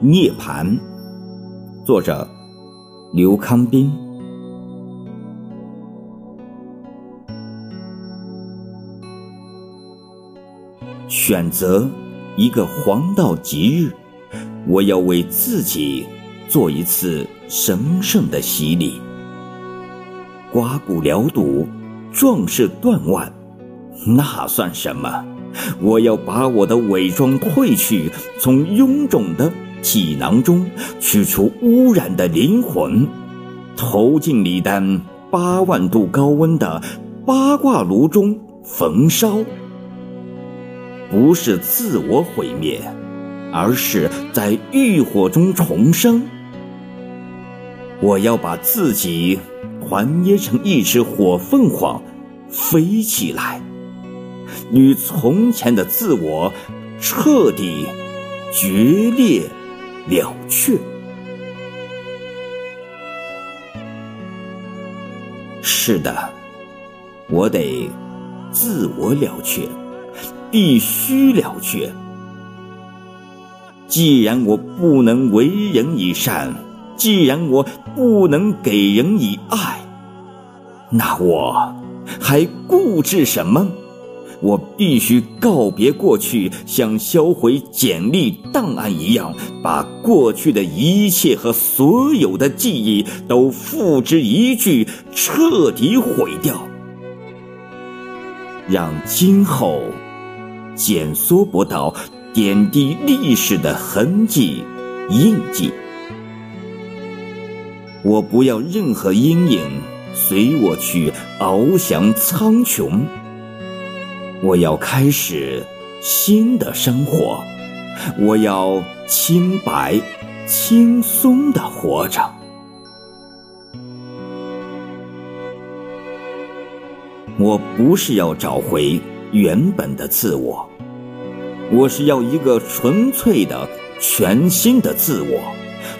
涅盘，作者刘康斌。选择一个黄道吉日，我要为自己做一次神圣的洗礼。刮骨疗毒，壮士断腕，那算什么？我要把我的伪装褪去，从臃肿的体囊中取出污染的灵魂，投进李丹八万度高温的八卦炉中焚烧。不是自我毁灭，而是在欲火中重生。我要把自己团捏成一只火凤凰，飞起来，与从前的自我彻底决裂了却。是的，我得自我了却。必须了却。既然我不能为人以善，既然我不能给人以爱，那我还固执什么？我必须告别过去，像销毁简历档案一样，把过去的一切和所有的记忆都付之一炬，彻底毁掉，让今后。减缩不到点滴历史的痕迹印记。我不要任何阴影随我去翱翔苍穹。我要开始新的生活。我要清白、轻松的活着。我不是要找回。原本的自我，我是要一个纯粹的、全新的自我，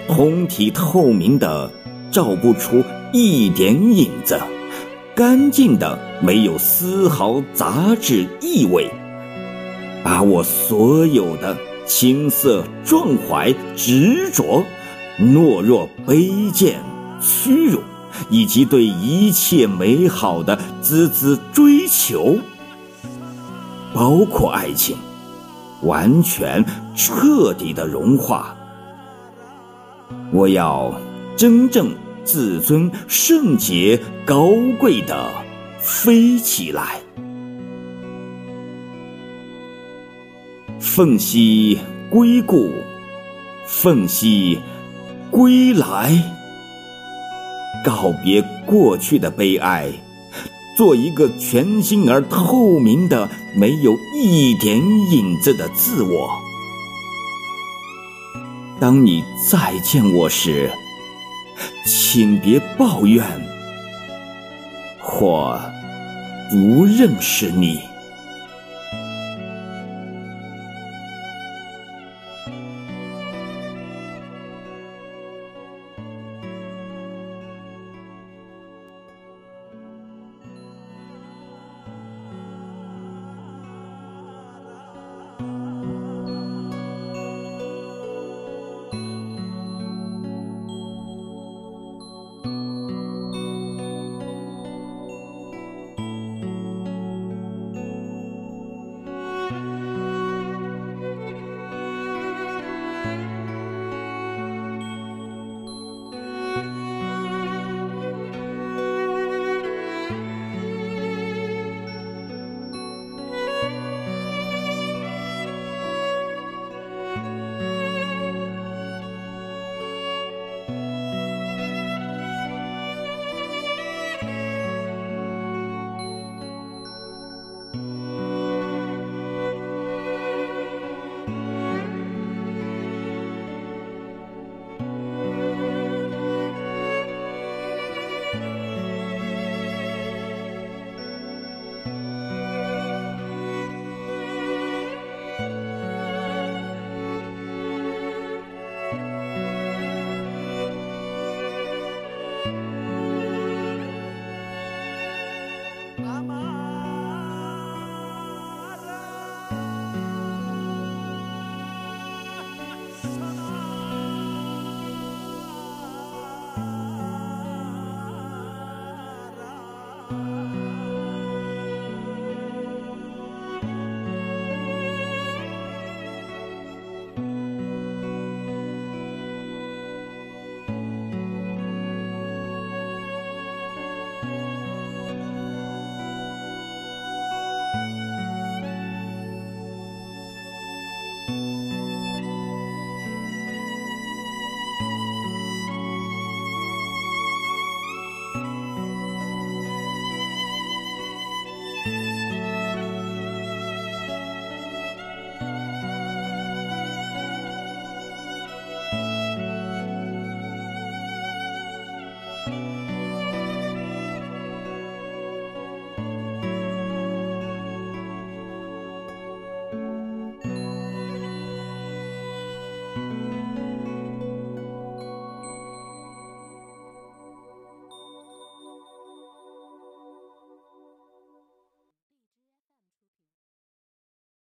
通体透明的，照不出一点影子，干净的，没有丝毫杂质异味，把我所有的青涩、壮怀、执着、懦弱、卑贱、虚荣，以及对一切美好的孜孜追求。包括爱情，完全彻底的融化。我要真正自尊、圣洁、高贵的飞起来。凤兮归故，凤兮归来。告别过去的悲哀。做一个全新而透明的、没有一点影子的自我。当你再见我时，请别抱怨，我不认识你。